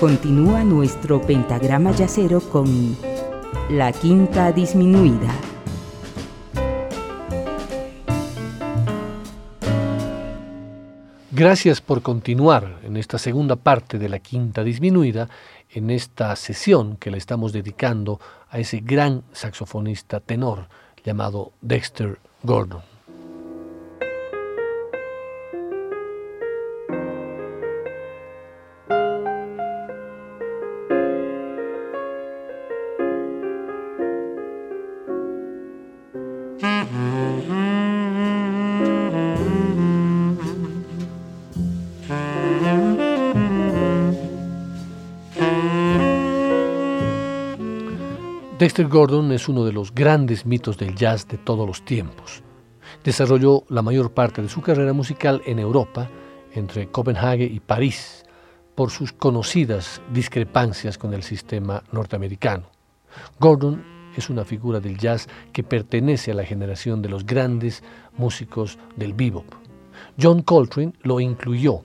Continúa nuestro pentagrama yacero con la quinta disminuida. Gracias por continuar en esta segunda parte de la quinta disminuida, en esta sesión que le estamos dedicando a ese gran saxofonista tenor llamado Dexter Gordon. Dexter Gordon es uno de los grandes mitos del jazz de todos los tiempos. Desarrolló la mayor parte de su carrera musical en Europa, entre Copenhague y París, por sus conocidas discrepancias con el sistema norteamericano. Gordon es una figura del jazz que pertenece a la generación de los grandes músicos del bebop. John Coltrane lo incluyó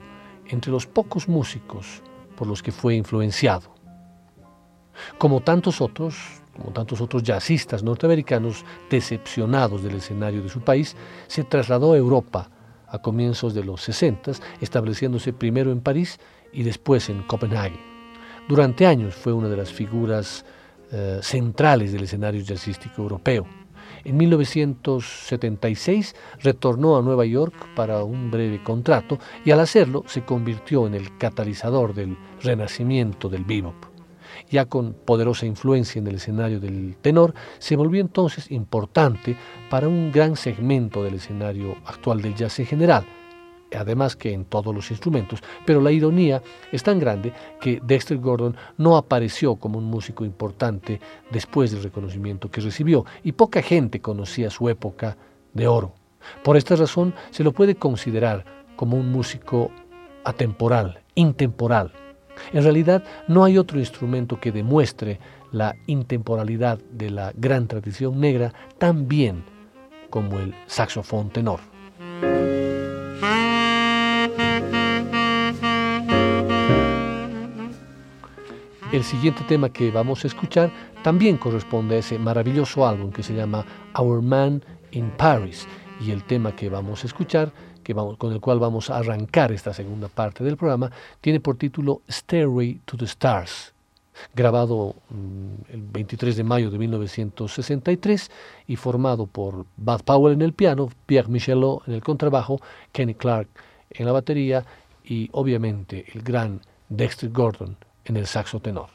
entre los pocos músicos por los que fue influenciado. Como tantos otros, como tantos otros jazzistas norteamericanos decepcionados del escenario de su país, se trasladó a Europa a comienzos de los 60, estableciéndose primero en París y después en Copenhague. Durante años fue una de las figuras eh, centrales del escenario jazzístico europeo. En 1976 retornó a Nueva York para un breve contrato y al hacerlo se convirtió en el catalizador del renacimiento del bebop ya con poderosa influencia en el escenario del tenor, se volvió entonces importante para un gran segmento del escenario actual del jazz en general, además que en todos los instrumentos, pero la ironía es tan grande que Dexter Gordon no apareció como un músico importante después del reconocimiento que recibió y poca gente conocía su época de oro. Por esta razón se lo puede considerar como un músico atemporal, intemporal, en realidad no hay otro instrumento que demuestre la intemporalidad de la gran tradición negra tan bien como el saxofón tenor. El siguiente tema que vamos a escuchar también corresponde a ese maravilloso álbum que se llama Our Man in Paris y el tema que vamos a escuchar con el cual vamos a arrancar esta segunda parte del programa, tiene por título Stairway to the Stars, grabado mm, el 23 de mayo de 1963 y formado por Bud Powell en el piano, Pierre Michelot en el contrabajo, Kenny Clark en la batería y obviamente el gran Dexter Gordon en el saxo tenor.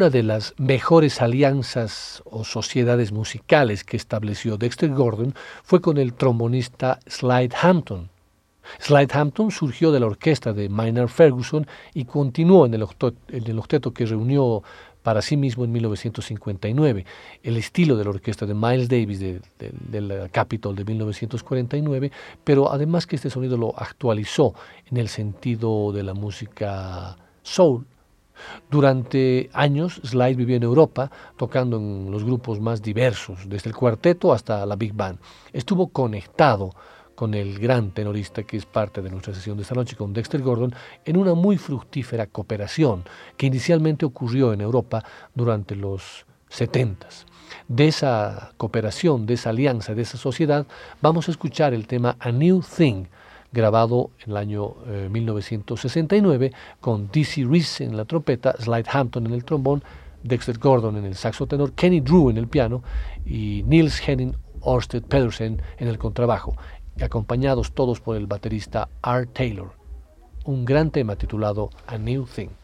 Una de las mejores alianzas o sociedades musicales que estableció Dexter Gordon fue con el trombonista Slide Hampton. Slide Hampton surgió de la orquesta de Maynard Ferguson y continuó en el, octeto que reunió para sí mismo en 1959. El estilo de la orquesta de Miles Davis de, la Capitol de 1949, pero además que este sonido lo actualizó en el sentido de la música soul durante años, Slide vivió en Europa, tocando en los grupos más diversos, desde el cuarteto hasta la big band. Estuvo conectado con el gran tenorista que es parte de nuestra sesión de esta noche, con Dexter Gordon, en una muy fructífera cooperación que inicialmente ocurrió en Europa durante los 70 de esa cooperación, de esa alianza, de esa sociedad, vamos a escuchar el tema A New Thing, grabado en el año 1969 eh, con Dizzy Reese en la trompeta, Slide Hampton en el trombón, Dexter Gordon en el saxo tenor, Kenny Drew en el piano y Niels Henning Orsted Pedersen en el contrabajo, acompañados todos por el baterista Art Taylor. Un gran tema titulado A New Thing.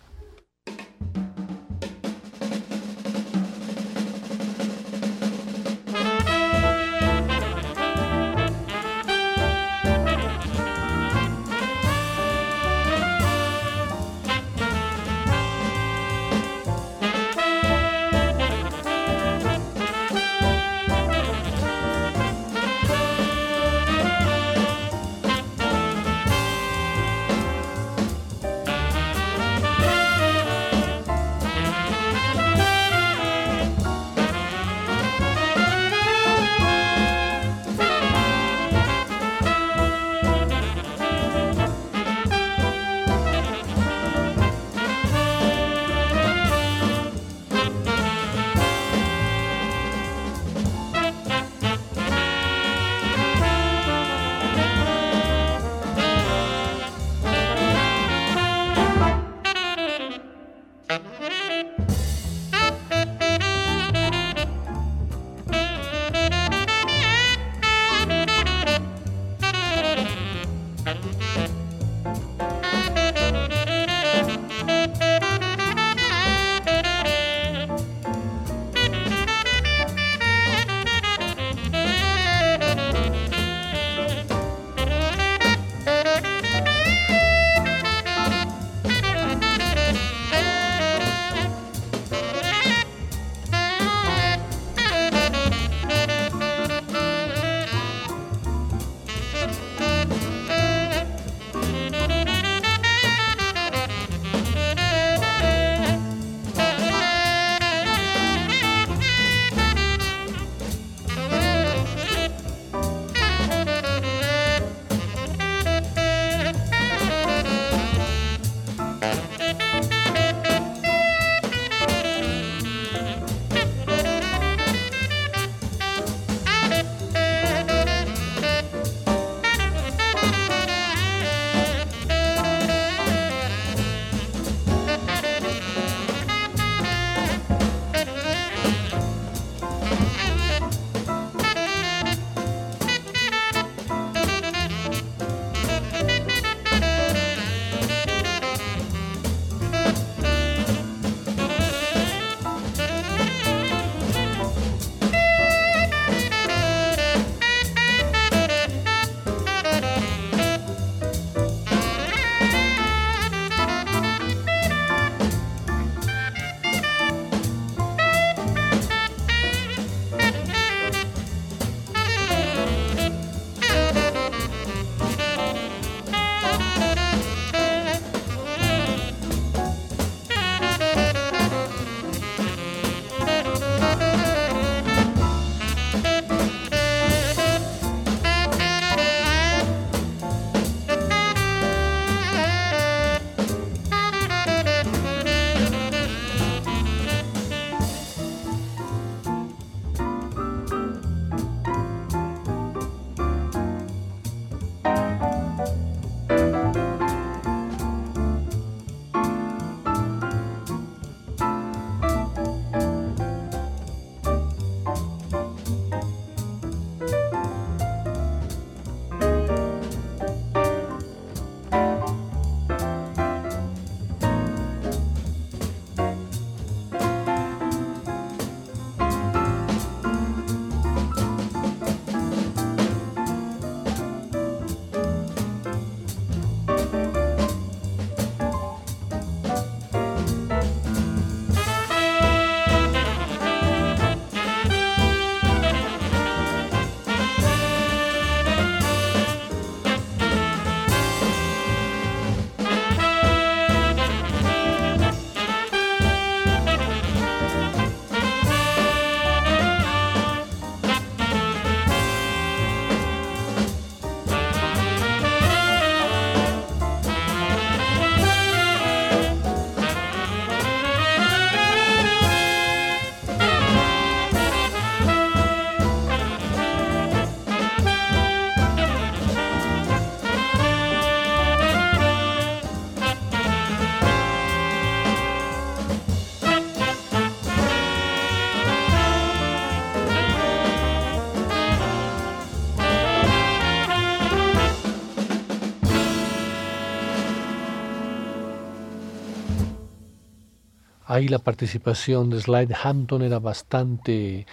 Ahí la participación de Slide Hampton era bastante,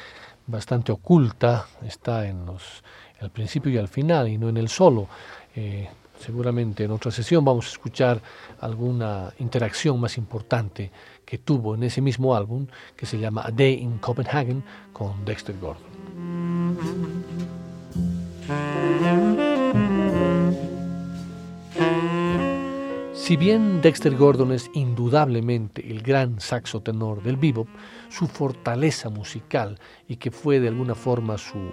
bastante oculta, está en los, al principio y al final y no en el solo. Eh, seguramente en otra sesión vamos a escuchar alguna interacción más importante que tuvo en ese mismo álbum que se llama A Day in Copenhagen con Dexter Gordon. Si bien Dexter Gordon es indudablemente el gran saxo tenor del bebop, su fortaleza musical y que fue de alguna forma su,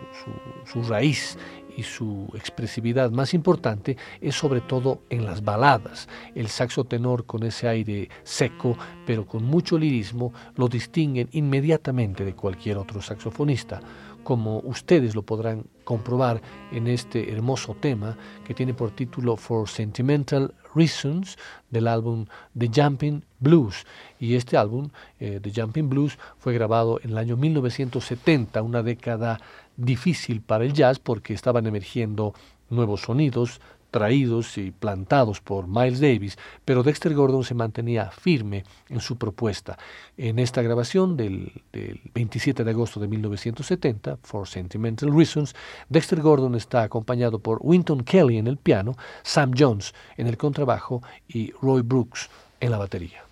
su raíz y su expresividad más importante es sobre todo en las baladas. El saxo tenor con ese aire seco pero con mucho lirismo lo distinguen inmediatamente de cualquier otro saxofonista como ustedes lo podrán comprobar en este hermoso tema que tiene por título For Sentimental Reasons del álbum The Jumping Blues. Y este álbum, eh, The Jumping Blues, fue grabado en el año 1970, una década difícil para el jazz porque estaban emergiendo nuevos sonidos, traídos y plantados por Miles Davis, pero Dexter Gordon se mantenía firme en su propuesta. En esta grabación del, 27 de agosto de 1970, For Sentimental Reasons, Dexter Gordon está acompañado por Winton Kelly en el piano, Sam Jones en el contrabajo y Roy Brooks en la batería.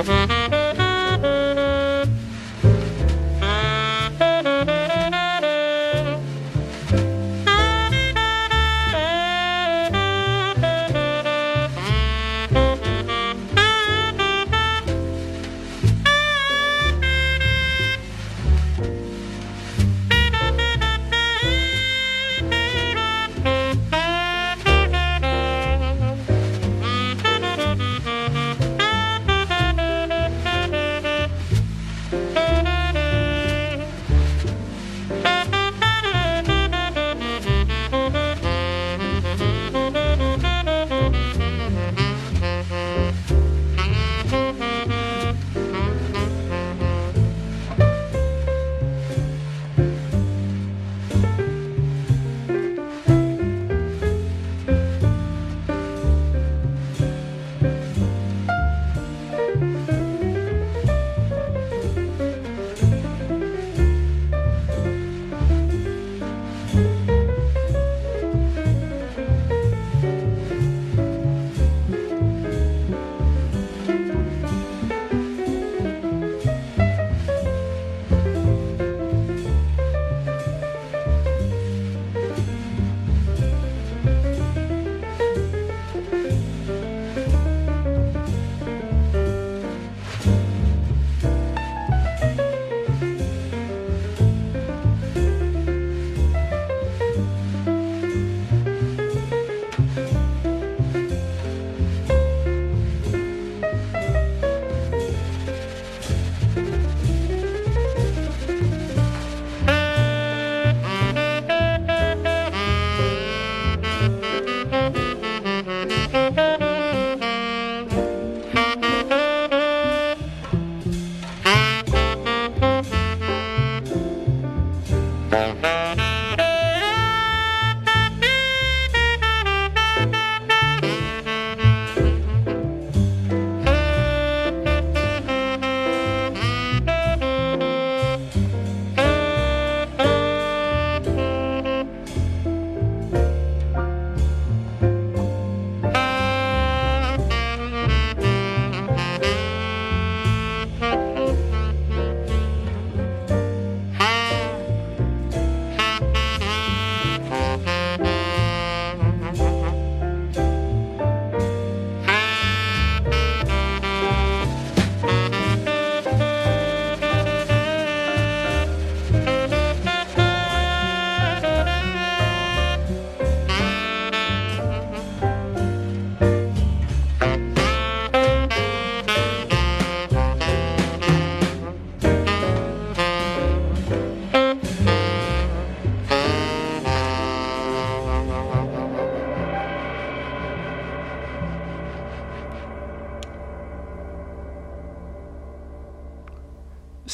Mm-hmm.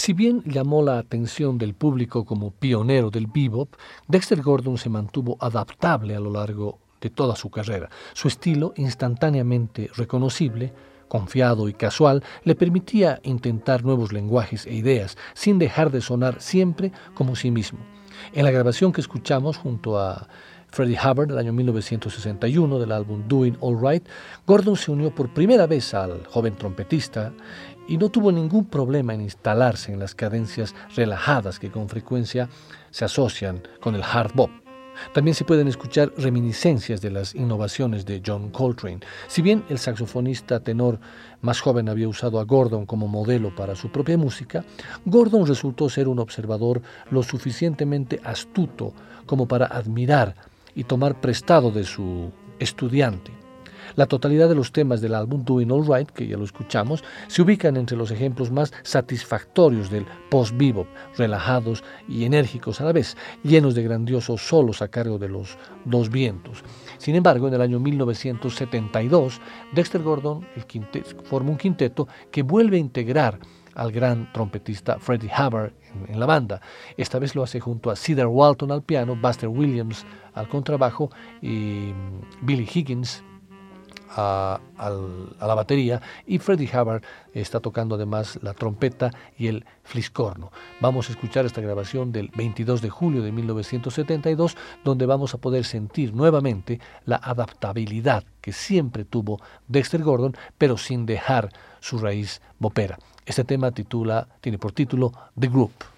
Si bien llamó la atención del público como pionero del bebop, Dexter Gordon se mantuvo adaptable a lo largo de toda su carrera. Su estilo, instantáneamente reconocible, confiado y casual, le permitía intentar nuevos lenguajes e ideas, sin dejar de sonar siempre como sí mismo. En la grabación que escuchamos junto a Freddie Hubbard del año 1961 del álbum Doing All Right, Gordon se unió por primera vez al joven trompetista y no tuvo ningún problema en instalarse en las cadencias relajadas que con frecuencia se asocian con el hard bop. También se pueden escuchar reminiscencias de las innovaciones de John Coltrane. Si bien el saxofonista tenor más joven había usado a Gordon como modelo para su propia música, Gordon resultó ser un observador lo suficientemente astuto como para admirar y tomar prestado de su estudiante. La totalidad de los temas del álbum Doing All Right, que ya lo escuchamos, se ubican entre los ejemplos más satisfactorios del post-bebop, relajados y enérgicos a la vez, llenos de grandiosos solos a cargo de los dos vientos. Sin embargo, en el año 1972, Dexter Gordon el forma un quinteto que vuelve a integrar al gran trompetista Freddie Hubbard en, en, la banda. Esta vez lo hace junto a Cedar Walton al piano, Buster Williams al contrabajo y mm, Billy Higgins a, la batería y Freddie Hubbard está tocando además la trompeta y el fliscorno. Vamos a escuchar esta grabación del 22 de julio de 1972 donde vamos a poder sentir nuevamente la adaptabilidad que siempre tuvo Dexter Gordon pero sin dejar su raíz bopera. Este tema titula, tiene por título The Group.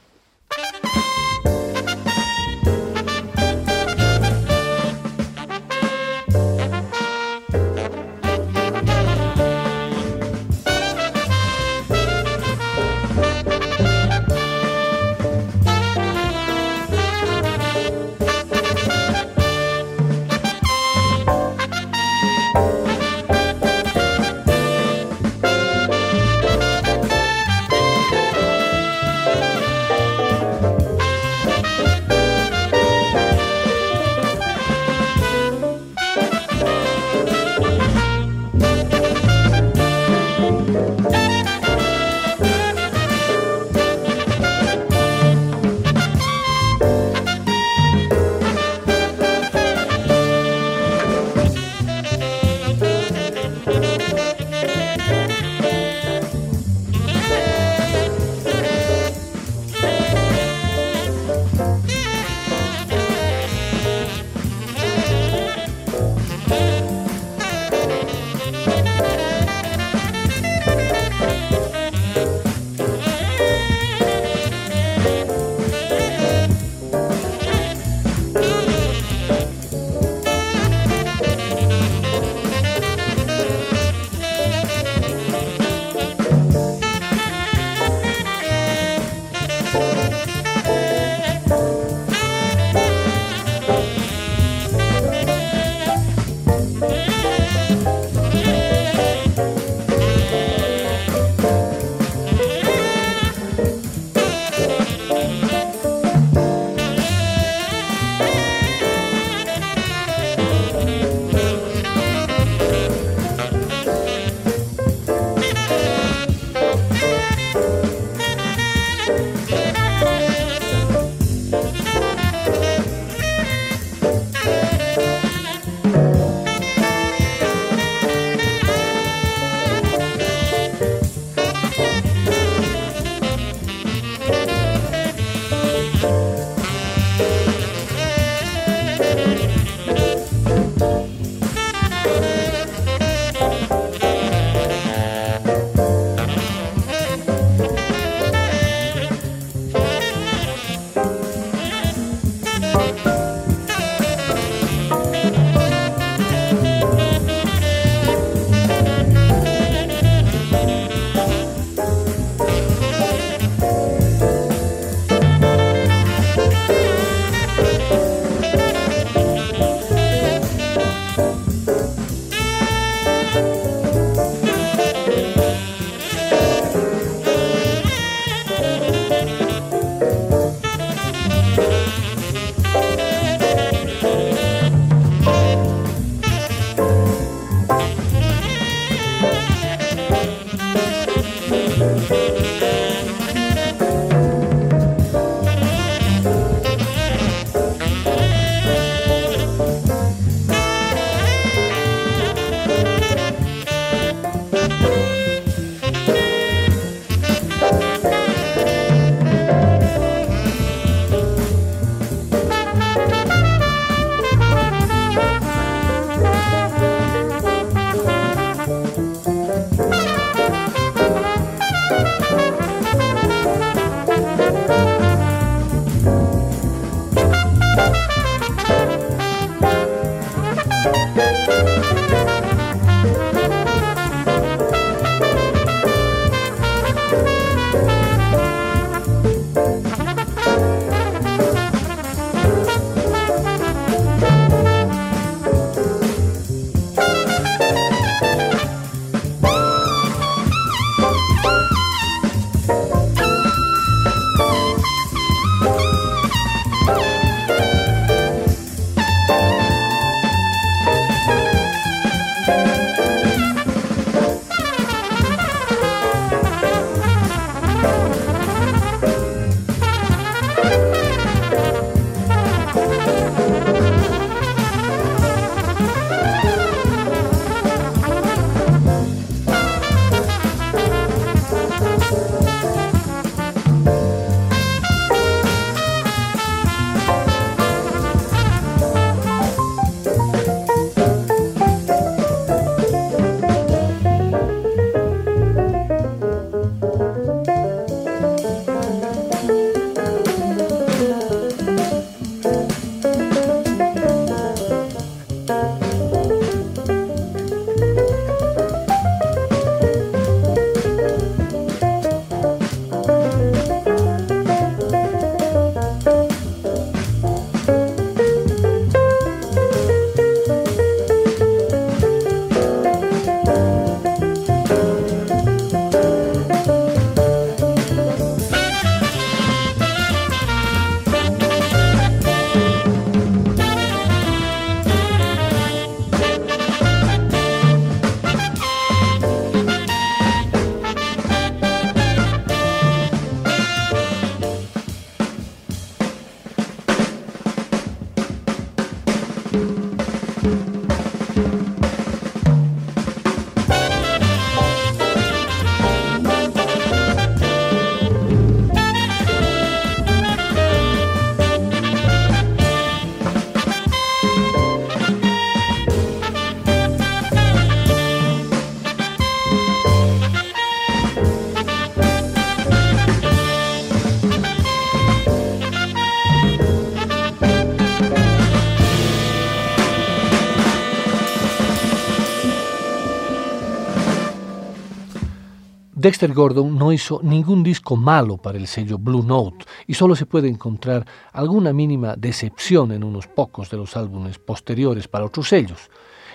Dexter Gordon no hizo ningún disco malo para el sello Blue Note y solo se puede encontrar alguna mínima decepción en unos pocos de los álbumes posteriores para otros sellos.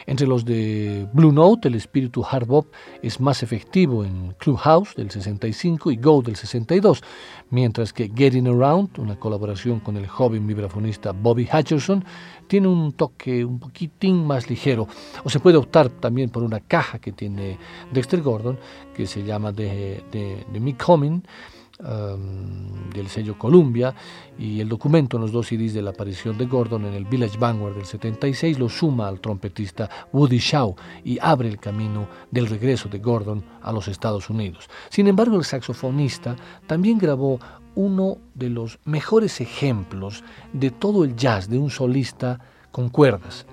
Entre los de Blue Note, el espíritu hard bop es más efectivo en Clubhouse del 65 y Go del 62, mientras que Getting Around, una colaboración con el joven vibrafonista Bobby Hutcherson, tiene un toque un poquitín más ligero. O se puede optar también por una caja que tiene Dexter Gordon, que se llama The, Me Coming, Um, del sello Columbia y el documento en los dos CDs de la aparición de Gordon en el Village Vanguard del 76 lo suma al trompetista Woody Shaw y abre el camino del regreso de Gordon a los Estados Unidos. Sin embargo, el saxofonista también grabó uno de los mejores ejemplos de todo el jazz de un solista con cuerdas.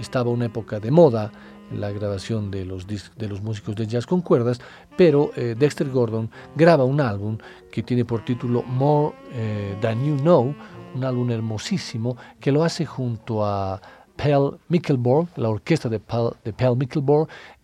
Estaba una época de moda la grabación de los, de los músicos de jazz con cuerdas, pero eh, Dexter Gordon graba un álbum que tiene por título More eh, Than You Know, un álbum hermosísimo que lo hace junto a Pell Mickelborg, la orquesta de Pell, de Pell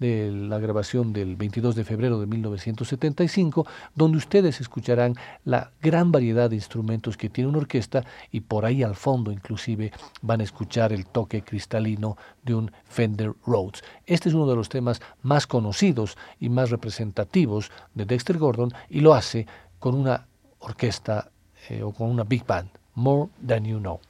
de la grabación del 22 de febrero de 1975, donde ustedes escucharán la gran variedad de instrumentos que tiene una orquesta y por ahí al fondo inclusive van a escuchar el toque cristalino de un Fender Rhodes. Este es uno de los temas más conocidos y más representativos de Dexter Gordon y lo hace con una orquesta eh, o con una big band, More Than You Know.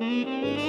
Música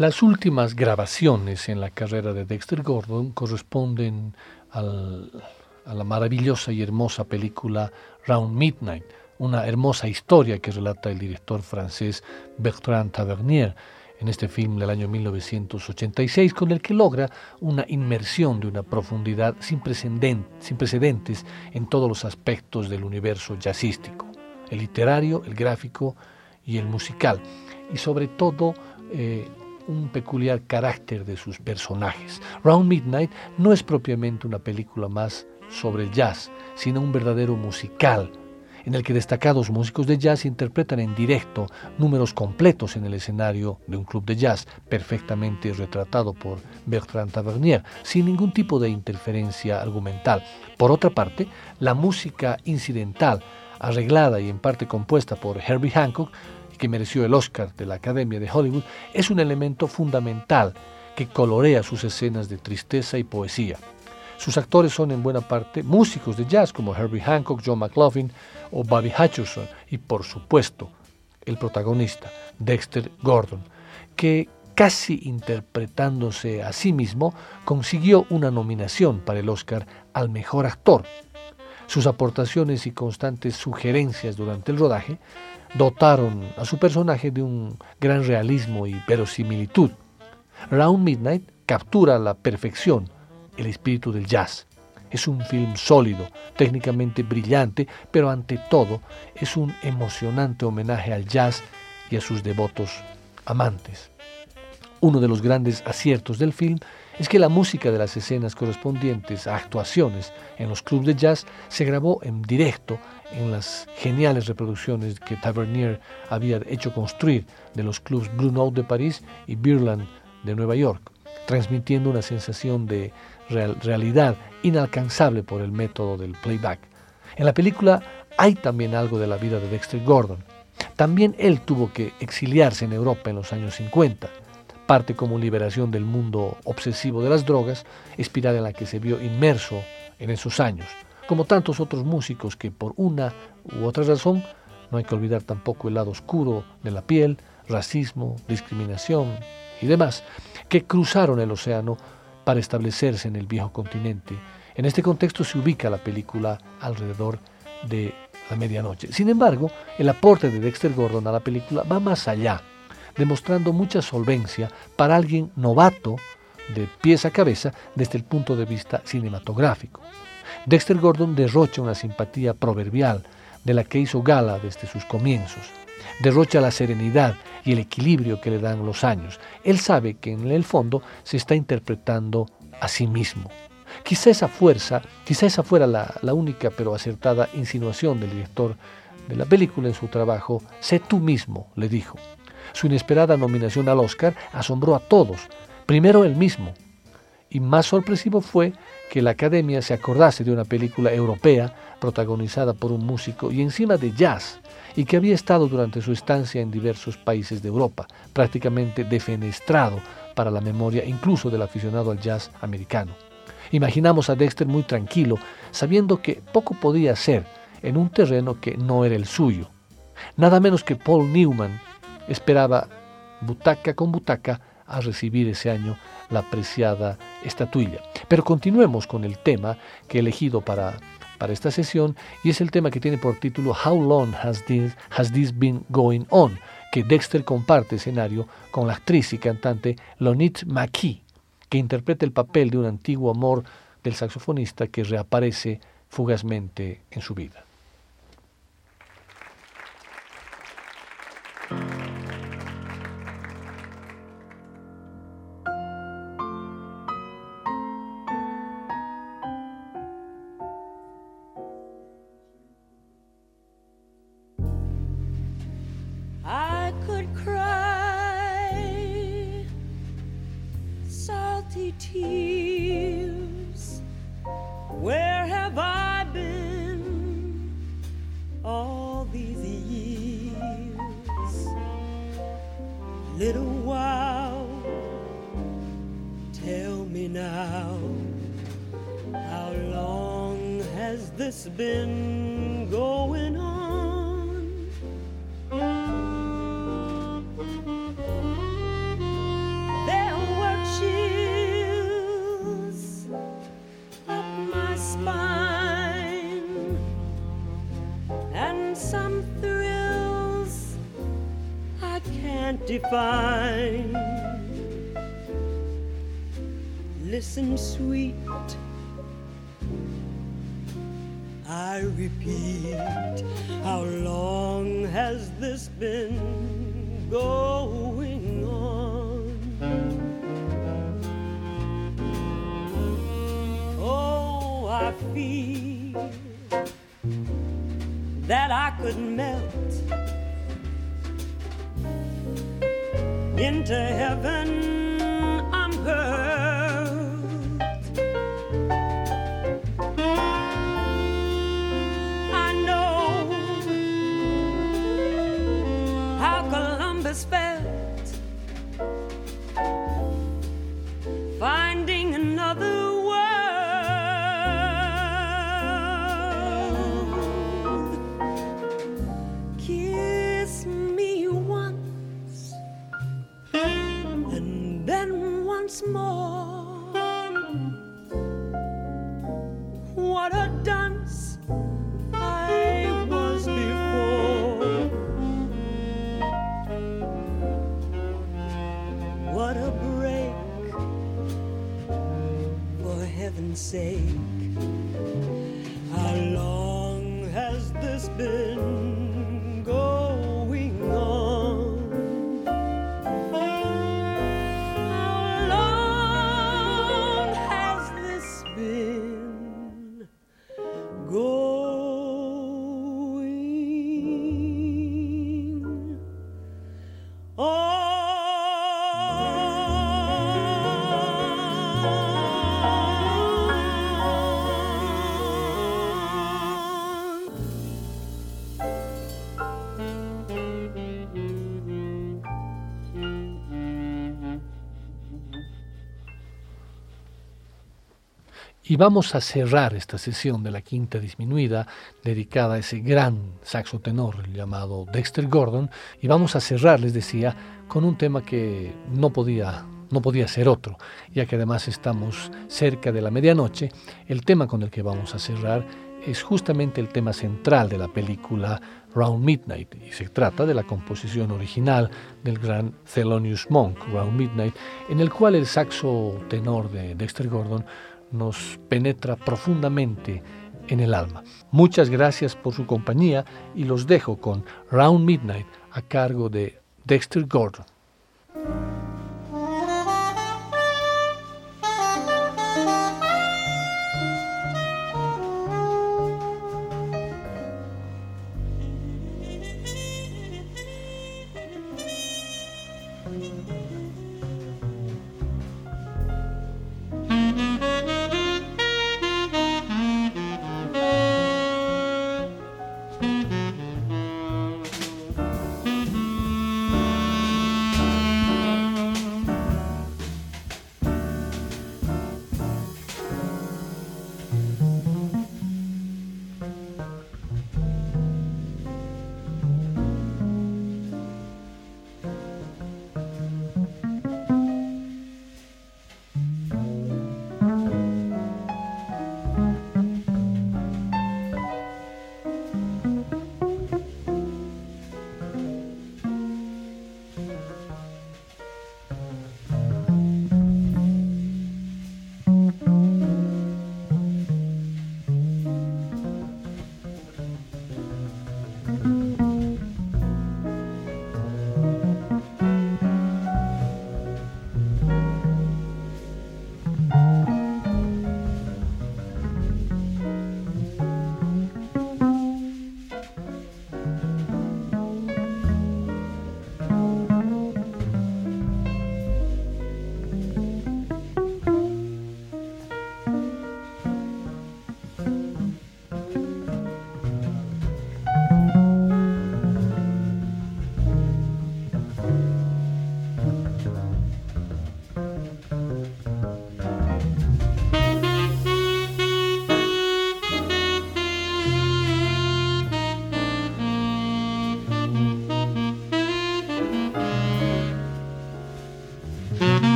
Las últimas grabaciones en la carrera de Dexter Gordon corresponden a la maravillosa y hermosa película Round Midnight, una hermosa historia que relata el director francés Bertrand Tavernier en este film del año 1986, con el que logra una inmersión de una profundidad sin, precedentes en todos los aspectos del universo jazzístico, el literario, el gráfico y el musical, y sobre todo eh, un peculiar carácter de sus personajes. Round Midnight no es propiamente una película más sobre el jazz, sino un verdadero musical en el que destacados músicos de jazz interpretan en directo números completos en el escenario de un club de jazz, perfectamente retratado por Bertrand Tavernier, sin ningún tipo de interferencia argumental. Por otra parte, la música incidental, arreglada y en parte compuesta por Herbie Hancock, que mereció el Oscar de la Academia de Hollywood, es un elemento fundamental que colorea sus escenas de tristeza y poesía. Sus actores son en buena parte músicos de jazz como Herbie Hancock, John McLaughlin o Bobby Hutcherson y por supuesto el protagonista, Dexter Gordon, que casi interpretándose a sí mismo consiguió una nominación para el Oscar al mejor actor. Sus aportaciones y constantes sugerencias durante el rodaje dotaron a su personaje de un gran realismo y verosimilitud. Round Midnight captura a la perfección el espíritu del jazz. Es un film sólido, técnicamente brillante, pero ante todo es un emocionante homenaje al jazz y a sus devotos amantes. Uno de los grandes aciertos del film es que la música de las escenas correspondientes a actuaciones en los clubes de jazz se grabó en directo en las geniales reproducciones que Tavernier había hecho construir de los clubs Blue Note de París y Birland de Nueva York, transmitiendo una sensación de realidad inalcanzable por el método del playback. En la película hay también algo de la vida de Dexter Gordon. También él tuvo que exiliarse en Europa en los años 50, parte como liberación del mundo obsesivo de las drogas, espiral en la que se vio inmerso en esos años, como tantos otros músicos que por una u otra razón, no hay que olvidar tampoco el lado oscuro de la piel, racismo, discriminación y demás, que cruzaron el océano para establecerse en el viejo continente. En este contexto se ubica la película alrededor de la medianoche. Sin embargo, el aporte de Dexter Gordon a la película va más allá, demostrando mucha solvencia para alguien novato de pies a cabeza desde el punto de vista cinematográfico. Dexter Gordon derrocha una simpatía proverbial de la que hizo gala desde sus comienzos. Derrocha la serenidad y el equilibrio que le dan los años. Él sabe que en el fondo se está interpretando a sí mismo. Quizá esa fuerza, quizá esa fuera la, la única pero acertada insinuación del director de la película en su trabajo, sé tú mismo, le dijo. Su inesperada nominación al Oscar asombró a todos, primero él mismo, y más sorpresivo fue que la academia se acordase de una película europea protagonizada por un músico y encima de jazz, y que había estado durante su estancia en diversos países de Europa, prácticamente defenestrado para la memoria incluso del aficionado al jazz americano. Imaginamos a Dexter muy tranquilo, sabiendo que poco podía hacer en un terreno que no era el suyo. Nada menos que Paul Newman esperaba butaca con butaca a recibir ese año la apreciada estatuilla. Pero continuemos con el tema que he elegido para, para esta sesión y es el tema que tiene por título How Long Has This, Has This Been Going On? que Dexter comparte escenario con la actriz y cantante Lonit McKee, que interpreta el papel de un antiguo amor del saxofonista que reaparece fugazmente en su vida. I repeat, how long has this been going the spell. Y vamos a cerrar esta sesión de la quinta disminuida dedicada a ese gran saxo tenor llamado Dexter Gordon. Y vamos a cerrar, les decía, con un tema que no podía, no podía ser otro, ya que además estamos cerca de la medianoche. El tema con el que vamos a cerrar es justamente el tema central de la película Round Midnight y se trata de la composición original del gran Thelonious Monk, Round Midnight, en el cual el saxo tenor de Dexter Gordon nos penetra profundamente en el alma. Muchas gracias por su compañía y los dejo con Round Midnight a cargo de Dexter Gordon.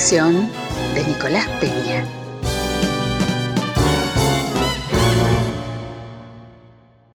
De Nicolás Peña.